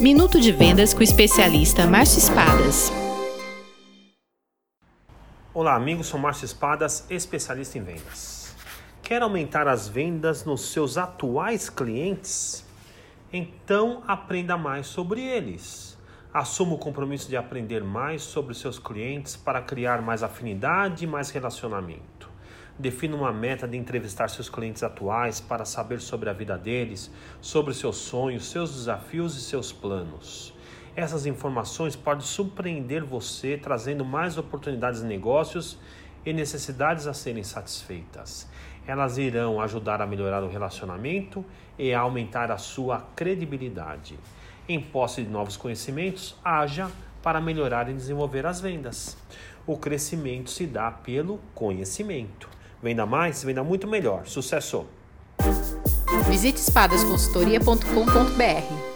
Minuto de Vendas com o especialista Márcio Espadas. Olá, amigos. Sou Márcio Espadas, especialista em vendas. Quer aumentar as vendas nos seus atuais clientes? Então aprenda mais sobre eles. Assuma o compromisso de aprender mais sobre seus clientes para criar mais afinidade e mais relacionamento. Defina uma meta de entrevistar seus clientes atuais para saber sobre a vida deles, sobre seus sonhos, seus desafios e seus planos. Essas informações podem surpreender você, trazendo mais oportunidades de negócios e necessidades a serem satisfeitas. Elas irão ajudar a melhorar o relacionamento e a aumentar a sua credibilidade. Em posse de novos conhecimentos, haja para melhorar e desenvolver as vendas. O crescimento se dá pelo conhecimento. Venda mais, venda muito melhor. Sucesso! Visite espadasconsultoria.com.br